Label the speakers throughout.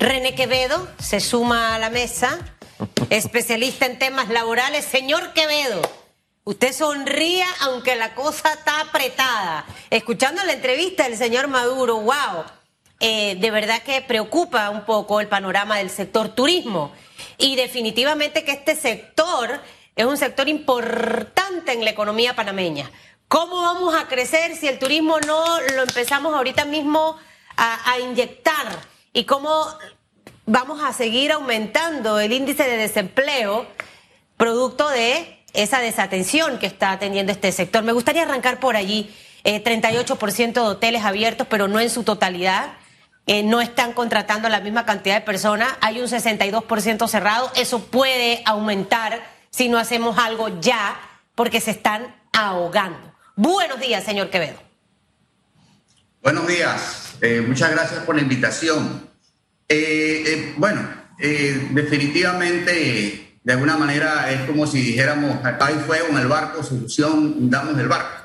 Speaker 1: René Quevedo se suma a la mesa, especialista en temas laborales. Señor Quevedo, usted sonría aunque la cosa está apretada. Escuchando la entrevista del señor Maduro, wow, eh, de verdad que preocupa un poco el panorama del sector turismo. Y definitivamente que este sector es un sector importante en la economía panameña. ¿Cómo vamos a crecer si el turismo no lo empezamos ahorita mismo a, a inyectar? ¿Y cómo vamos a seguir aumentando el índice de desempleo producto de esa desatención que está teniendo este sector? Me gustaría arrancar por allí. Eh, 38% de hoteles abiertos, pero no en su totalidad. Eh, no están contratando la misma cantidad de personas. Hay un 62% cerrado. Eso puede aumentar si no hacemos algo ya, porque se están ahogando. Buenos días, señor Quevedo.
Speaker 2: Buenos días. Eh, muchas gracias por la invitación. Eh, eh, bueno, definitivamente, de alguna manera, es como si dijéramos, hay fuego en el barco, solución, damos el barco.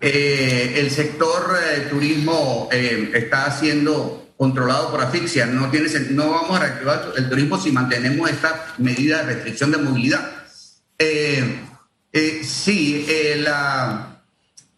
Speaker 2: el sector turismo está siendo controlado por asfixia. No, tiene, no vamos a reactivar el turismo si mantenemos esta medida de restricción de movilidad. sí,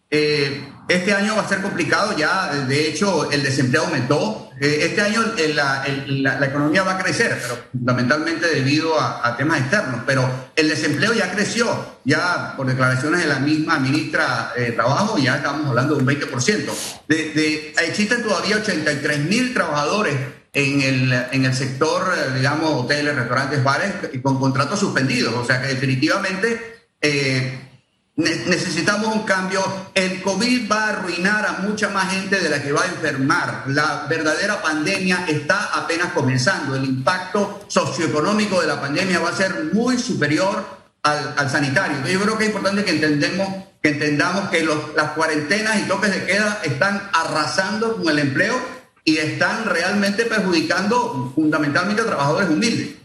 Speaker 2: eh, este año va a ser complicado ya, de hecho el desempleo aumentó. Eh, este año la, economía va a crecer, pero fundamentalmente debido a, temas externos, pero el desempleo ya creció, ya por declaraciones de la misma ministra de Trabajo, ya estamos hablando de un 20%. De, existen todavía 83 mil trabajadores en el, en el sector, digamos, hoteles, restaurantes, bares, con contratos suspendidos, o sea que definitivamente... Eh, necesitamos un cambio. El COVID va a arruinar a mucha más gente de la que va a enfermar. La verdadera pandemia está apenas comenzando. El impacto socioeconómico de la pandemia va a ser muy superior al, sanitario. yo creo que es importante que, entendemos, que entendamos que las cuarentenas y toques de queda están arrasando con el empleo y están realmente perjudicando fundamentalmente a trabajadores humildes.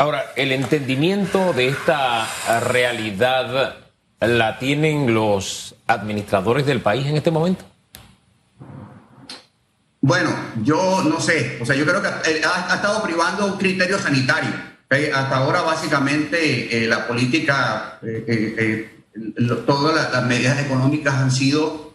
Speaker 3: Ahora, el entendimiento de esta realidad la tienen los administradores del país en este momento.
Speaker 2: Bueno, yo no sé, o sea, yo creo que eh, ha, estado privando un criterio sanitario. Hasta ahora básicamente eh, la política, eh, todas las medidas económicas han sido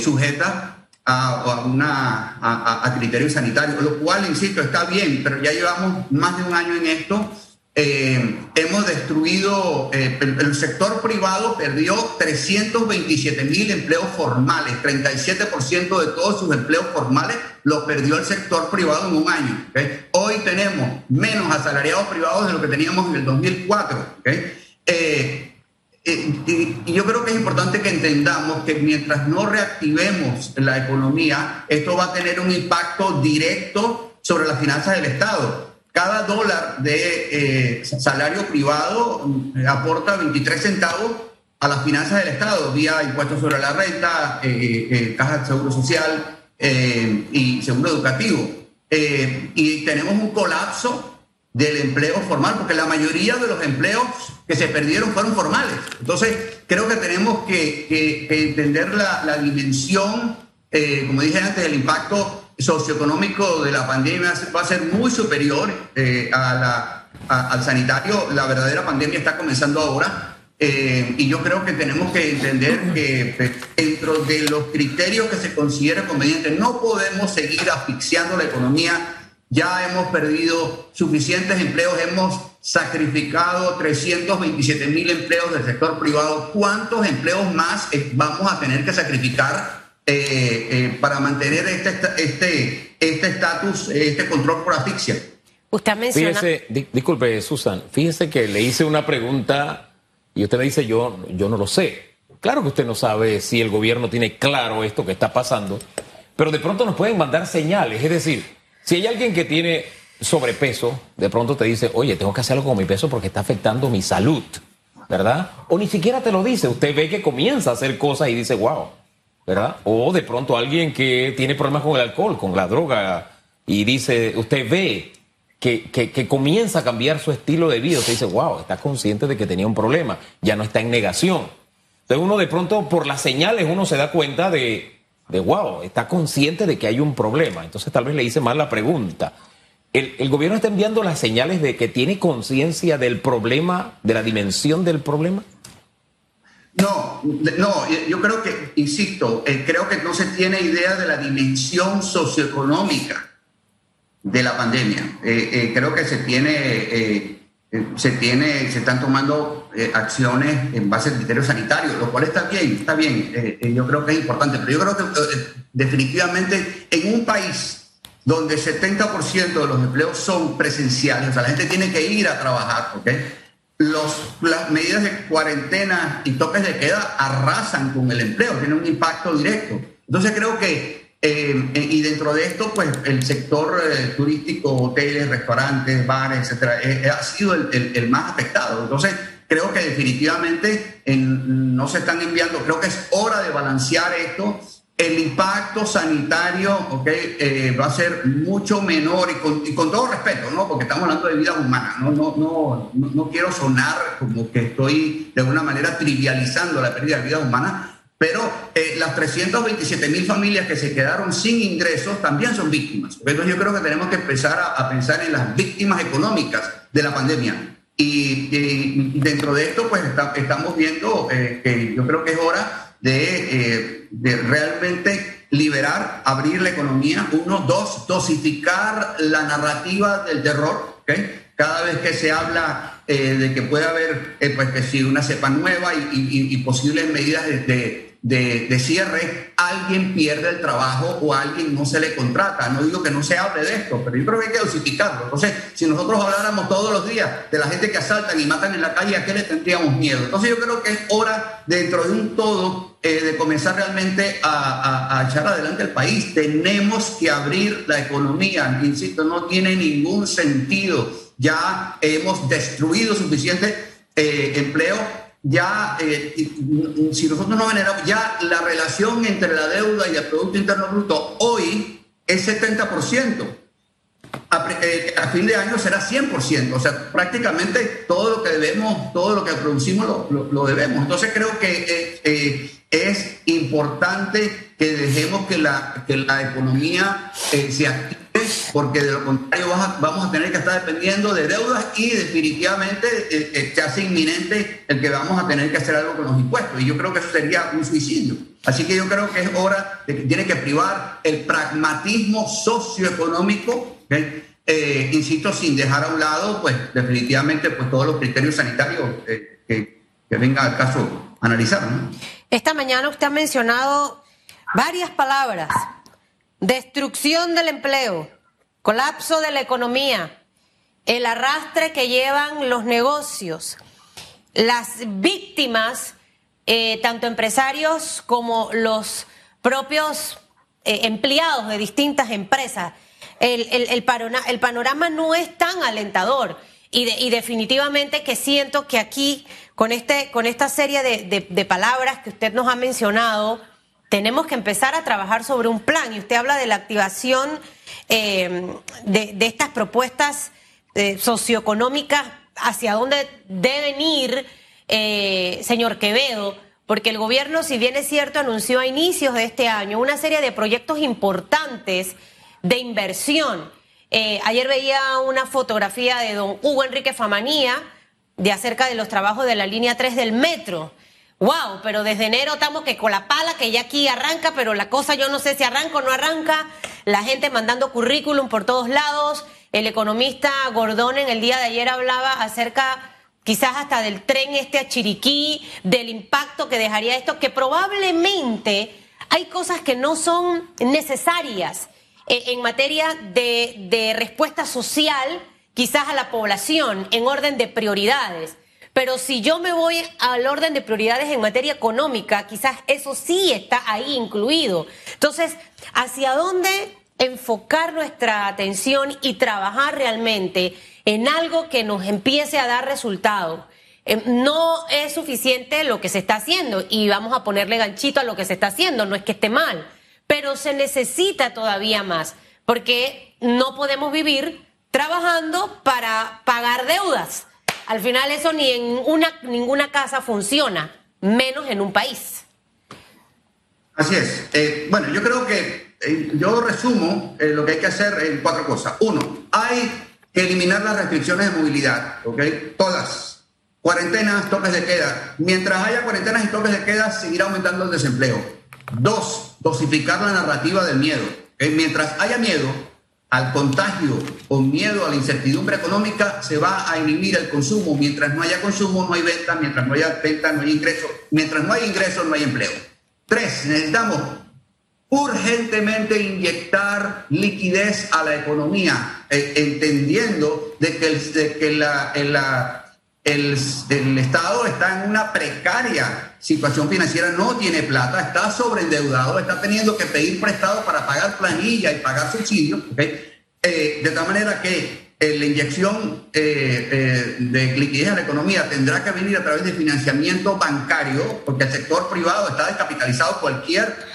Speaker 2: sujetas a, una, a, criterios sanitarios, lo cual, insisto, está bien, pero ya llevamos más de un año en esto. Eh, hemos destruido, eh, el, sector privado perdió 327 mil empleos formales, 37% de todos sus empleos formales los perdió el sector privado en un año. Hoy tenemos menos asalariados privados de lo que teníamos en el 2004. Eh, eh, y yo creo que es importante que entendamos que mientras no reactivemos la economía, esto va a tener un impacto directo sobre las finanzas del Estado. Cada dólar de eh, salario privado mm, aporta 23 centavos a las finanzas del Estado vía impuestos sobre la renta, eh, caja de seguro social y seguro educativo. y tenemos un colapso del empleo formal, porque la mayoría de los empleos que se perdieron fueron formales. Entonces, creo que tenemos que, entender la, dimensión, eh, como dije antes, el impacto socioeconómico de la pandemia va a ser muy superior eh, a la, al sanitario. La verdadera pandemia está comenzando ahora. Eh, y yo creo que tenemos que entender que dentro de los criterios que se considera conveniente, no podemos seguir asfixiando la economía ya hemos perdido suficientes empleos, hemos sacrificado 327 mil empleos del sector privado. ¿Cuántos empleos más eh, vamos a tener que sacrificar eh, eh, para mantener este este este estatus, este, control por asfixia?
Speaker 3: Usted menciona... Fíjese, disculpe, Susan, fíjese que le hice una pregunta y usted me dice, yo, yo no lo sé. Claro que usted no sabe si el gobierno tiene claro esto que está pasando, pero de pronto nos pueden mandar señales, es decir, si hay alguien que tiene sobrepeso, de pronto te dice, oye, tengo que hacer algo con mi peso porque está afectando mi salud, ¿verdad? O ni siquiera te lo dice, usted ve que comienza a hacer cosas y dice, wow, ¿verdad? O de pronto alguien que tiene problemas con el alcohol, con la droga, y dice, usted ve que, que, comienza a cambiar su estilo de vida, usted dice, wow, está consciente de que tenía un problema, ya no está en negación. Entonces uno de pronto por las señales uno se da cuenta de de wow, está consciente de que hay un problema. Entonces tal vez le hice mal la pregunta. ¿El, gobierno está enviando las señales de que tiene conciencia del problema, de la dimensión del problema?
Speaker 2: No, no, yo creo que, insisto, eh, creo que no se tiene idea de la dimensión socioeconómica de la pandemia. Eh, eh, creo que se tiene, se tiene, se están tomando acciones en base a criterios sanitarios, lo cual está bien, está bien. yo creo que es importante, pero yo creo que definitivamente en un país donde 70% de los empleos son presenciales, o sea, la gente tiene que ir a trabajar, ¿ok? Los, las medidas de cuarentena y toques de queda arrasan con el empleo, tienen un impacto directo. Entonces creo que, eh, y dentro de esto, pues el sector eh, turístico, hoteles, restaurantes, bares, etcétera, eh, ha sido el, el, más afectado. Entonces creo que definitivamente no se están enviando, creo que es hora de balancear esto el impacto sanitario okay, eh, va a ser mucho menor y con, y con, todo respeto, ¿no? porque estamos hablando de vidas humanas. ¿no? No, no, no, quiero sonar como que estoy de alguna manera trivializando la pérdida de vidas humanas, pero eh, las 327 mil familias que se quedaron sin ingresos también son víctimas. Entonces yo creo que tenemos que empezar a, pensar en las víctimas económicas de la pandemia. Y, dentro de esto, pues estamos viendo eh, que yo creo que es hora eh, de, realmente liberar, abrir la economía. Uno, dos, dosificar la narrativa del terror. Cada vez que se habla eh, de que puede haber, eh, pues que si una cepa nueva y, posibles medidas de de, cierre, alguien pierde el trabajo o alguien no se le contrata. No digo que no se hable de esto, pero yo creo que hay que dosificarlo. Entonces, si nosotros habláramos todos los días de la gente que asaltan y matan en la calle, ¿a qué le tendríamos miedo? Entonces yo creo que es hora, dentro de un todo, eh, de comenzar realmente a, a, echar adelante el país. Tenemos que abrir la economía. Insisto, no tiene ningún sentido. Ya hemos destruido suficiente eh, empleo ya, eh, si nosotros no generamos, ya la relación entre la deuda y el Producto Interno Bruto hoy es 70%. A, eh, a, fin de año será 100%, o sea, prácticamente todo lo que debemos, todo lo que producimos lo, lo, debemos. Entonces creo que eh, es importante que dejemos que la, que la economía se active porque de lo contrario vamos a tener que estar dependiendo de deudas y definitivamente eh, eh, se hace inminente el que vamos a tener que hacer algo con los impuestos. Y yo creo que eso sería un suicidio. Así que yo creo que es hora de que tiene que privar el pragmatismo socioeconómico, eh, insisto, sin dejar a un lado, pues definitivamente, pues todos los criterios sanitarios que, venga al caso analizar.
Speaker 1: Esta mañana usted ha mencionado varias palabras destrucción del empleo, colapso de la economía, el arrastre que llevan los negocios, las víctimas, eh, tanto empresarios como los propios eh, empleados de distintas empresas. El, panorama, no es tan alentador y, definitivamente que siento que aquí, con, este, con esta serie de palabras que usted nos ha mencionado, tenemos que empezar a trabajar sobre un plan. Y usted habla de la activación eh, de, estas propuestas eh, socioeconómicas, hacia dónde deben ir, eh, señor Quevedo, porque el gobierno, si bien es cierto, anunció a inicios de este año una serie de proyectos importantes de inversión. ayer veía una fotografía de don Hugo Enrique Famanía de acerca de los trabajos de la línea 3 del metro wow, pero desde enero estamos que con la pala, que ya aquí arranca, pero la cosa yo no sé si arranca o no arranca, la gente mandando currículum por todos lados, el economista Gordón en el día de ayer hablaba acerca quizás hasta del tren este a Chiriquí, del impacto que dejaría esto, que probablemente hay cosas que no son necesarias eh, en materia de, de respuesta social, quizás a la población, en orden de prioridades. Pero si yo me voy al orden de prioridades en materia económica, quizás eso sí está ahí incluido. Entonces, ¿hacia dónde enfocar nuestra atención y trabajar realmente en algo que nos empiece a dar resultados? Eh, no es suficiente lo que se está haciendo y vamos a ponerle ganchito a lo que se está haciendo, no es que esté mal, pero se necesita todavía más, porque no podemos vivir trabajando para pagar deudas. Al final eso ni en una, ninguna casa funciona, menos en un país.
Speaker 2: Así es. Eh, bueno, yo creo que eh, yo resumo eh, lo que hay que hacer en cuatro cosas. Uno, hay que eliminar las restricciones de movilidad, ¿ok? Todas. Cuarentenas, toques de queda. Mientras haya cuarentenas y toques de queda, seguirá aumentando el desempleo. Dos, dosificar la narrativa del miedo. Mientras haya miedo al contagio o miedo a la incertidumbre económica, se va a inhibir el consumo. Mientras no haya consumo, no hay venta. Mientras no haya venta, no hay ingreso. Mientras no hay ingreso, no hay empleo. Tres, necesitamos urgentemente inyectar liquidez a la economía, eh, entendiendo de que, el, de que la, el, el, Estado está en una precaria situación financiera, no tiene plata, está sobreendeudado, está teniendo que pedir prestado para pagar planilla y pagar subsidios, eh, de tal manera que eh, la inyección eh, eh, de liquidez a la economía tendrá que venir a través de financiamiento bancario, porque el sector privado está descapitalizado. Cualquier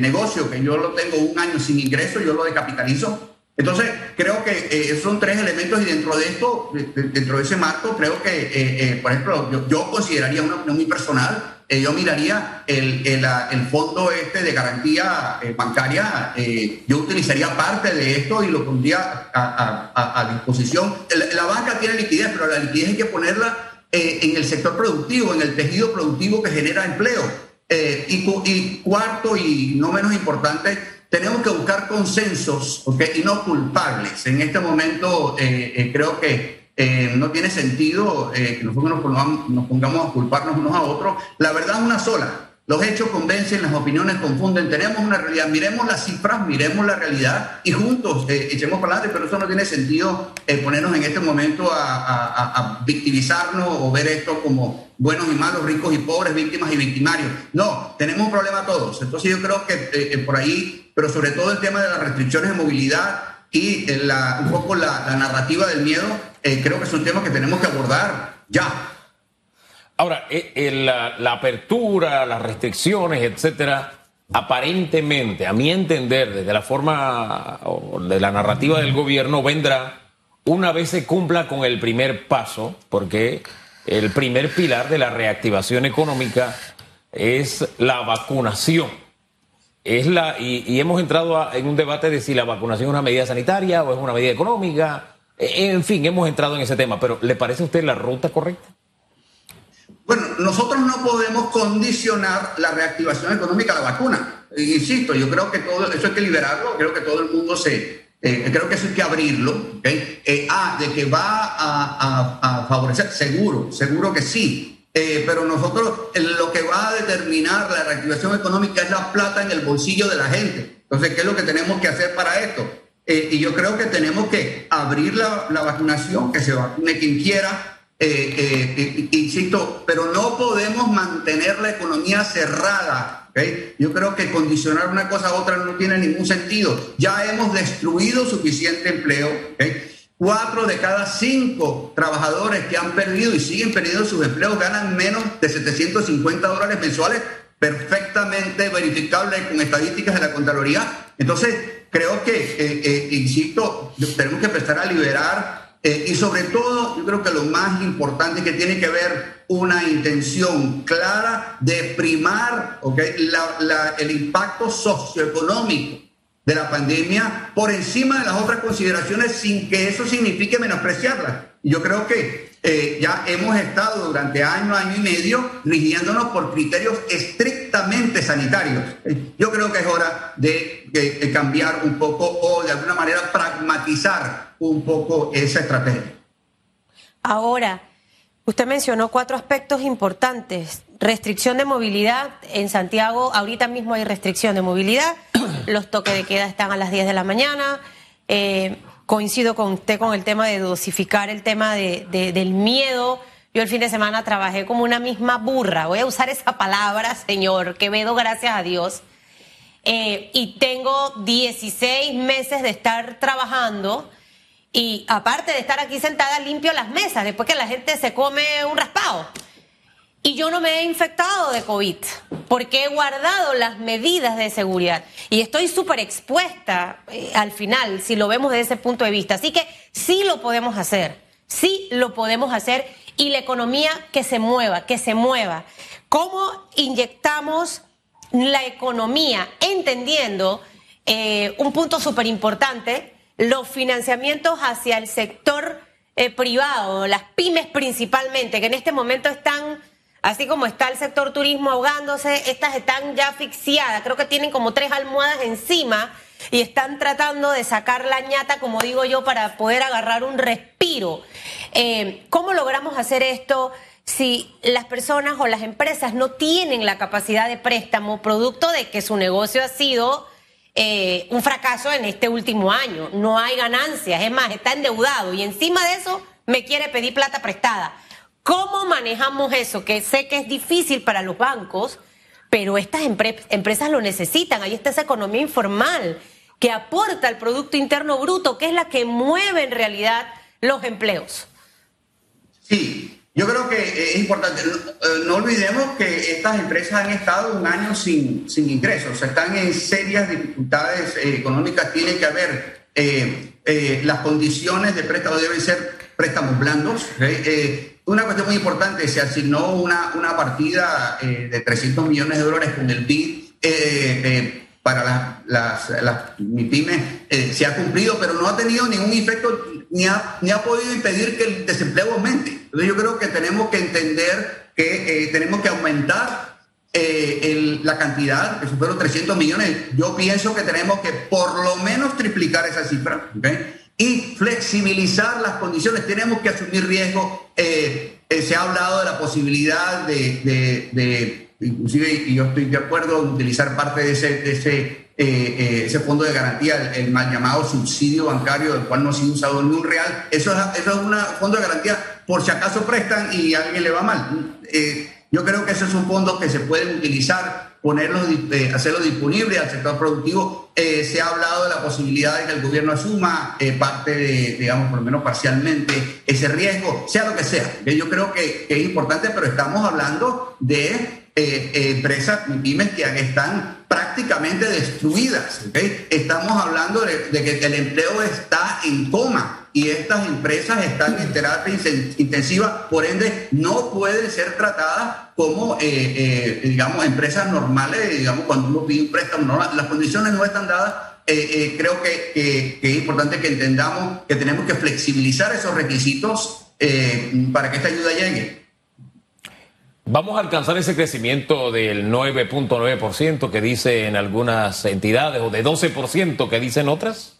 Speaker 2: negocio que yo lo tengo un año sin ingreso, yo lo descapitalizo. Entonces, creo que son tres elementos y dentro de esto, dentro de ese marco, creo que, por ejemplo, yo, consideraría una opinión muy personal, eh, yo miraría el, el, el, fondo este de garantía eh, bancaria, eh, yo utilizaría parte de esto y lo pondría a, a, disposición. La, banca tiene liquidez, pero la liquidez hay que ponerla en el sector productivo, en el tejido productivo que genera empleo. Y, cuarto y no menos importante, tenemos que buscar consensos ¿okay? y no culpables. En este momento creo que eh, no tiene sentido eh, que nosotros nos pongamos, nos pongamos, a culparnos unos a otros. La verdad es una sola. Los hechos convencen, las opiniones confunden. Tenemos una realidad. Miremos las cifras, miremos la realidad y juntos eh, echemos para adelante. Pero eso no tiene sentido ponernos en este momento a, victimizarnos o ver esto como buenos y malos, ricos y pobres, víctimas y victimarios. No, tenemos un problema todos. Entonces yo creo que por ahí, pero sobre todo el tema de las restricciones de movilidad y un poco la, narrativa del miedo eh, creo que es un tema que tenemos que abordar ya.
Speaker 3: Ahora, eh, la, apertura, las restricciones, etcétera, aparentemente, a mi entender, desde la forma de la narrativa del gobierno, vendrá una vez se cumpla con el primer paso, porque el primer pilar de la reactivación económica es la vacunación. Es la, y, y hemos entrado en un debate de si la vacunación es una medida sanitaria o es una medida económica en fin, hemos entrado en ese tema, pero ¿le parece a usted la ruta correcta?
Speaker 2: Bueno, nosotros no podemos condicionar la reactivación económica a la vacuna. Insisto, yo creo que todo eso hay que liberarlo, creo que todo el mundo se... Eh, creo que eso hay que abrirlo. Eh, ah, de que va a, favorecer, seguro, seguro que sí. Eh, pero nosotros lo que va a determinar la reactivación económica es la plata en el bolsillo de la gente. Entonces, ¿qué es lo que tenemos que hacer para esto? Eh, y yo creo que tenemos que abrir la, la vacunación, que se vacune quien quiera, eh, eh, insisto, pero no podemos mantener la economía cerrada. ¿okay? Yo creo que condicionar una cosa a otra no tiene ningún sentido. Ya hemos destruido suficiente empleo. ¿okay? Cuatro de cada cinco trabajadores que han perdido y siguen perdiendo sus empleos ganan menos de 750 dólares mensuales, perfectamente verificable con estadísticas de la Contraloría. Entonces, creo que, eh, eh, insisto, tenemos que empezar a liberar eh, y sobre todo, yo creo que lo más importante es que tiene que ver una intención clara de primar el impacto socioeconómico de la pandemia por encima de las otras consideraciones sin que eso signifique menospreciarlas. Yo creo que eh, ya hemos estado durante año, año y medio rigiéndonos por criterios estrictamente sanitarios. Yo creo que es hora de, cambiar un poco o de alguna manera pragmatizar un poco esa estrategia.
Speaker 1: Ahora, usted mencionó cuatro aspectos importantes. Restricción de movilidad. En Santiago ahorita mismo hay restricción de movilidad. Los toques de queda están a las 10 de la mañana. Eh, coincido con usted con el tema de dosificar el tema de, del miedo. Yo el fin de semana trabajé como una misma burra. Voy a usar esa palabra, señor Quevedo, gracias a Dios. Eh, y tengo 16 meses de estar trabajando y aparte de estar aquí sentada, limpio las mesas después que la gente se come un raspado. Y yo no me he infectado de COVID porque he guardado las medidas de seguridad y estoy súper expuesta eh, al final, si lo vemos desde ese punto de vista. Así que sí lo podemos hacer, sí lo podemos hacer y la economía que se mueva, que se mueva. ¿Cómo inyectamos la economía, entendiendo eh, un punto súper importante, los financiamientos hacia el sector eh, privado, las pymes principalmente, que en este momento están, así como está el sector turismo ahogándose, estas están ya asfixiadas, creo que tienen como tres almohadas encima y están tratando de sacar la ñata, como digo yo, para poder agarrar un respiro. Eh, ¿Cómo logramos hacer esto? si las personas o las empresas no tienen la capacidad de préstamo producto de que su negocio ha sido eh, un fracaso en este último año. No hay ganancias, es más, está endeudado y encima de eso me quiere pedir plata prestada. ¿Cómo manejamos eso? Que sé que es difícil para los bancos, pero estas empresas lo necesitan. Ahí está esa economía informal que aporta al Producto Interno Bruto, que es la que mueve en realidad los empleos.
Speaker 2: Sí, yo creo que es importante, no, olvidemos que estas empresas han estado un año sin, ingresos, están en serias dificultades eh, económicas, tiene que haber, eh, eh, las condiciones de préstamo deben ser préstamos blandos. Una cuestión muy importante, se asignó una, una partida de 300 millones de dólares con el BID para las, las, las MIPIMES, se ha cumplido, pero no ha tenido ningún efecto ni ha, ni ha podido impedir que el desempleo aumente. Entonces yo creo que tenemos que entender que eh, tenemos que aumentar eh, la cantidad, que superó 300 millones. Yo pienso que tenemos que por lo menos triplicar esa cifra y flexibilizar las condiciones. Tenemos que asumir riesgo. Eh, se ha hablado de la posibilidad de, de, inclusive, y yo estoy de acuerdo en utilizar parte de ese, de ese eh, eh, ese fondo de garantía, el, mal llamado subsidio bancario, del cual no se ha usado ni un real. Eso es, eso es un fondo de garantía por si acaso prestan y a alguien le va mal. Eh, yo creo que esos son fondos que se pueden utilizar, ponerlos, hacerlos disponibles al sector productivo. se ha hablado de la posibilidad de que el gobierno asuma parte de, digamos, por lo menos parcialmente, ese riesgo, sea lo que sea. Yo creo que, que es importante, pero estamos hablando de empresas, pymes que están prácticamente destruidas. Estamos hablando de, que el empleo está en coma y estas empresas están en terapia intensiva, por ende no pueden ser tratadas como, eh, eh, digamos, empresas normales, digamos, cuando uno pide un préstamo, las condiciones no están dadas. Eh, creo que, que, es importante que entendamos que tenemos que flexibilizar esos requisitos para que esta ayuda llegue.
Speaker 3: ¿Vamos a alcanzar ese crecimiento del 9.9% que dicen algunas entidades o de 12% que dicen otras?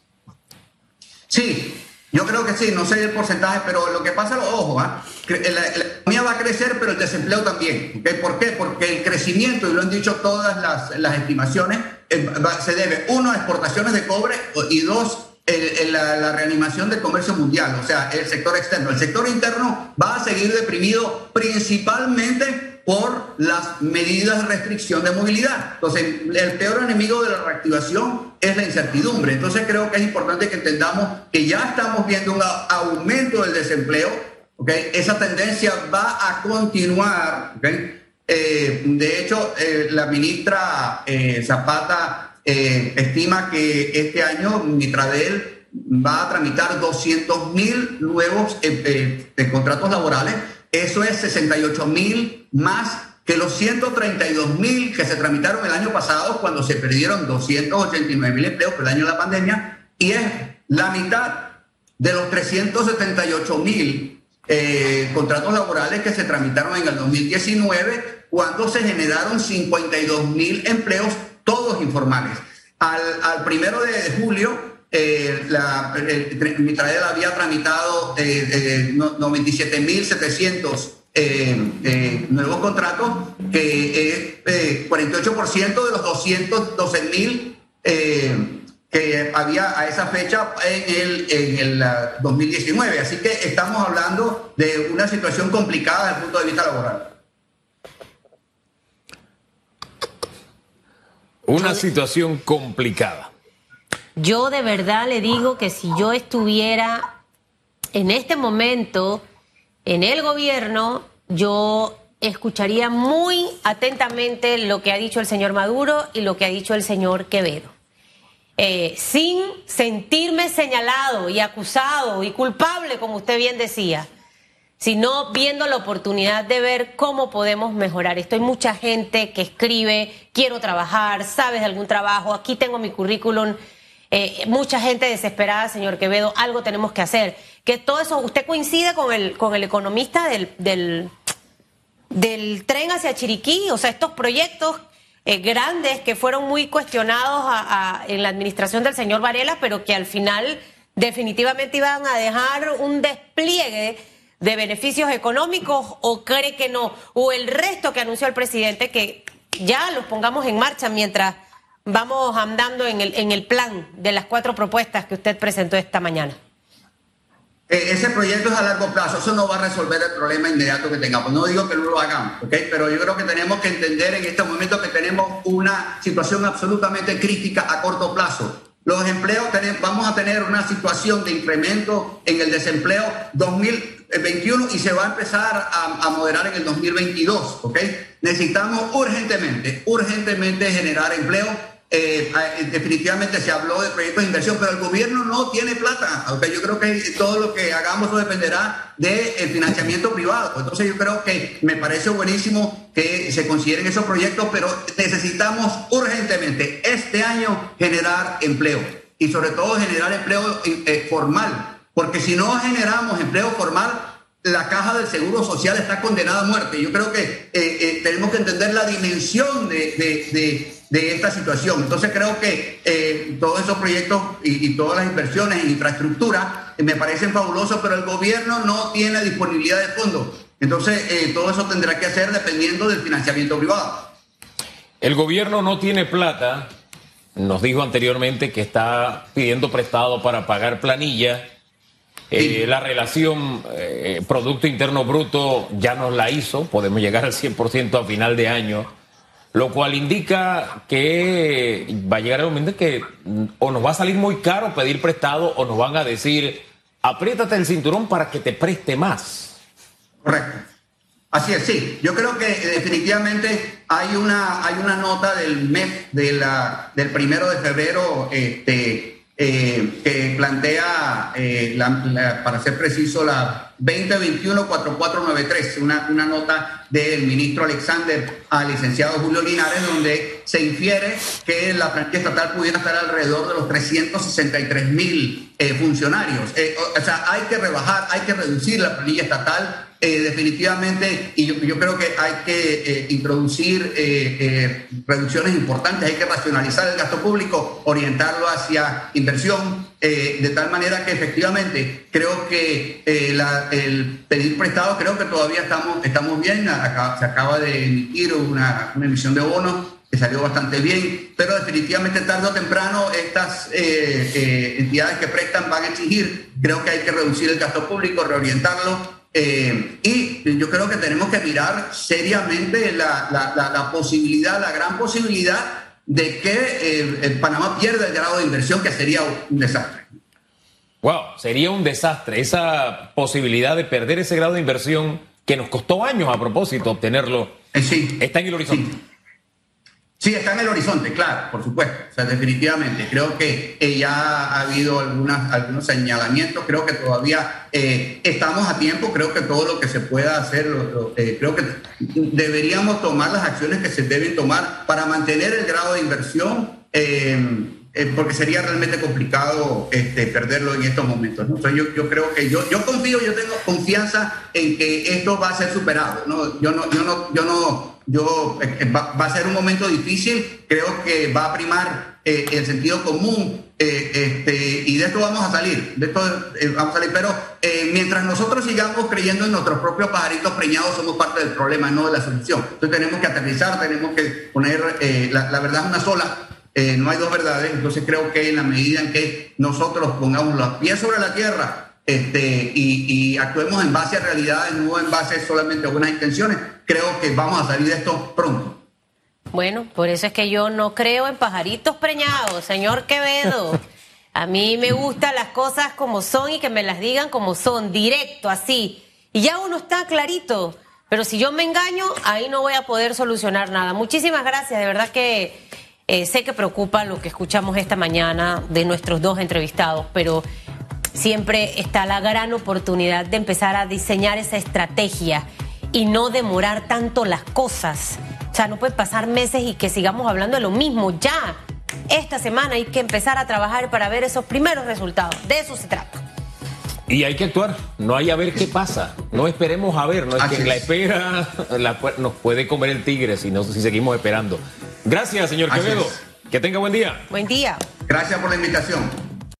Speaker 2: Sí, yo creo que sí, no sé el porcentaje, pero lo que pasa, ojo, ¿ah? la, economía va a crecer, pero el desempleo también. ¿Por qué? Porque el crecimiento, y lo han dicho todas las, estimaciones, eh, se debe, uno, a exportaciones de cobre y dos, la, reanimación del comercio mundial, o sea, el sector externo. El sector interno va a seguir deprimido principalmente por las medidas de restricción de movilidad. Entonces, el peor enemigo de la reactivación es la incertidumbre. Entonces, creo que es importante que entendamos que ya estamos viendo un aumento del desempleo. ¿okay? Esa tendencia va a continuar. ¿okay? Eh, de hecho, eh, la ministra eh, Zapata eh, estima que este año Mitradel va a tramitar 200 mil nuevos eh, eh, contratos laborales. Eso es 68 mil más que los 132 mil que se tramitaron el año pasado cuando se perdieron 289 mil empleos por el año de la pandemia y es la mitad de los 378 mil contratos laborales que se tramitaron en el 2019 cuando se generaron 52 mil empleos todos informales. Al, primero de julio, eh, la, había tramitado eh, 97.700 eh, eh, nuevos contratos, que es 48% de los 212.000 que había a esa fecha en el, en el 2019. Así que estamos hablando de una situación complicada desde el punto de vista laboral.
Speaker 3: Una situación complicada.
Speaker 1: Yo de verdad le digo que si yo estuviera en este momento en el gobierno, yo escucharía muy atentamente lo que ha dicho el señor Maduro y lo que ha dicho el señor Quevedo. Eh, sin sentirme señalado y acusado y culpable, como usted bien decía. sino viendo la oportunidad de ver cómo podemos mejorar esto. Hay mucha gente que escribe, quiero trabajar, sabes de algún trabajo, aquí tengo mi currículum. Eh, mucha gente desesperada, señor Quevedo, algo tenemos que hacer. Que todo eso, usted coincide con el, con el economista del, del, tren hacia Chiriquí, o sea, estos proyectos eh, grandes que fueron muy cuestionados en la administración del señor Varela, pero que al final definitivamente iban a dejar un despliegue de beneficios económicos o cree que no, o el resto que anunció el presidente que ya los pongamos en marcha mientras vamos andando en el, en el plan de las cuatro propuestas que usted presentó esta mañana.
Speaker 2: Eh, ese proyecto es a largo plazo, eso no va a resolver el problema inmediato que tengamos. No digo que no lo hagamos, ¿okay? pero yo creo que tenemos que entender en este momento que tenemos una situación absolutamente crítica a corto plazo. Los empleos, tenemos, vamos a tener una situación de incremento en el desempleo 2021 y se va a empezar a, a moderar en el 2022. ¿okay? Necesitamos urgentemente, urgentemente generar empleo eh, eh, definitivamente se habló de proyectos de inversión, pero el gobierno no tiene plata. yo creo que todo lo que hagamos dependerá del financiamiento privado. Entonces yo creo que me parece buenísimo que se consideren esos proyectos, pero necesitamos urgentemente este año generar empleo y sobre todo generar empleo eh, formal, porque si no generamos empleo formal, la caja del Seguro Social está condenada a muerte. Yo creo que tenemos que entender la dimensión de de esta situación. Entonces creo que eh, todos esos proyectos y, todas las inversiones en infraestructura eh, me parecen fabulosos, pero el gobierno no tiene disponibilidad de fondos. Entonces eh, todo eso tendrá que hacer dependiendo del financiamiento privado.
Speaker 3: El gobierno no tiene plata. Nos dijo anteriormente que está pidiendo prestado para pagar planilla. la relación Producto Interno Bruto ya nos la hizo, podemos llegar al 100% a final de año lo cual indica que va a llegar el momento que o nos va a salir muy caro pedir prestado o nos van a decir, apriétate el cinturón para que te preste más.
Speaker 2: Correcto. Así es, sí. Yo creo que eh, definitivamente hay una, hay una nota del mes de la, del primero de febrero este, eh, que plantea, eh, para ser preciso, la 2021-4493, una, una nota del ministro Alexander al licenciado Julio Linares, donde se infiere que la plantilla estatal pudiera estar alrededor de los 363 mil eh, funcionarios. o sea, hay que rebajar, hay que reducir la planilla estatal eh, definitivamente, y yo, creo que hay que eh, introducir eh, reducciones importantes, hay que racionalizar el gasto público, orientarlo hacia inversión, de tal manera que efectivamente creo que el pedir prestado, creo que todavía estamos, estamos bien, se acaba de emitir una, una emisión de bonos que salió bastante bien, pero definitivamente tarde o temprano estas entidades que prestan van a exigir, creo que hay que reducir el gasto público, reorientarlo eh, y yo creo que tenemos que mirar seriamente la, la, posibilidad, la gran posibilidad de que eh, Panamá pierda el grado de inversión, que sería un desastre.
Speaker 3: Wow, sería un desastre. Esa posibilidad de perder ese grado de inversión que nos costó años a propósito obtenerlo,
Speaker 2: eh, sí,
Speaker 3: está en el horizonte.
Speaker 2: Sí, está en el horizonte, claro, por supuesto. O sea, definitivamente. Creo que eh, ya ha habido algunos señalamientos. Creo que todavía eh, estamos a tiempo. Creo que todo lo que se pueda hacer, eh, creo que deberíamos tomar las acciones que se deben tomar para mantener el grado de inversión, porque sería realmente complicado este, perderlo en estos momentos. yo, yo, creo que yo, yo confío, yo tengo confianza en que esto va a ser superado. ¿no? Yo no, yo no, yo no yo, eh, eh, va, a ser un momento difícil, creo que va a primar eh, el sentido común este, y de esto vamos a salir, de esto vamos a salir, pero mientras nosotros sigamos creyendo en nuestros propios pajaritos preñados, somos parte del problema, no de la solución. Entonces tenemos que aterrizar, tenemos que poner, la, la, verdad una sola, no hay dos verdades, entonces creo que en la medida en que nosotros pongamos los pies sobre la tierra, este, y, actuemos en base a realidades, no en base solamente a buenas intenciones, creo que vamos a salir de esto pronto.
Speaker 1: Bueno, por eso es que yo no creo en pajaritos preñados, señor Quevedo. A mí me gustan las cosas como son y que me las digan como son, directo, así. Y ya uno está clarito. Pero si yo me engaño, ahí no voy a poder solucionar nada. Muchísimas gracias, de verdad que eh, sé que preocupa lo que escuchamos esta mañana de nuestros dos entrevistados, pero siempre está la gran oportunidad de empezar a diseñar esa estrategia y no demorar tanto las cosas. O sea, no puede pasar meses y que sigamos hablando de lo mismo. Ya, esta semana hay que empezar a trabajar para ver esos primeros resultados. De eso se trata.
Speaker 3: Y hay que actuar, no hay a ver qué pasa. No esperemos a ver, no es que la espera nos puede comer el tigre si, no, si seguimos esperando. Gracias, señor Quevedo. Que tenga buen día.
Speaker 1: Buen día.
Speaker 2: Gracias por la invitación.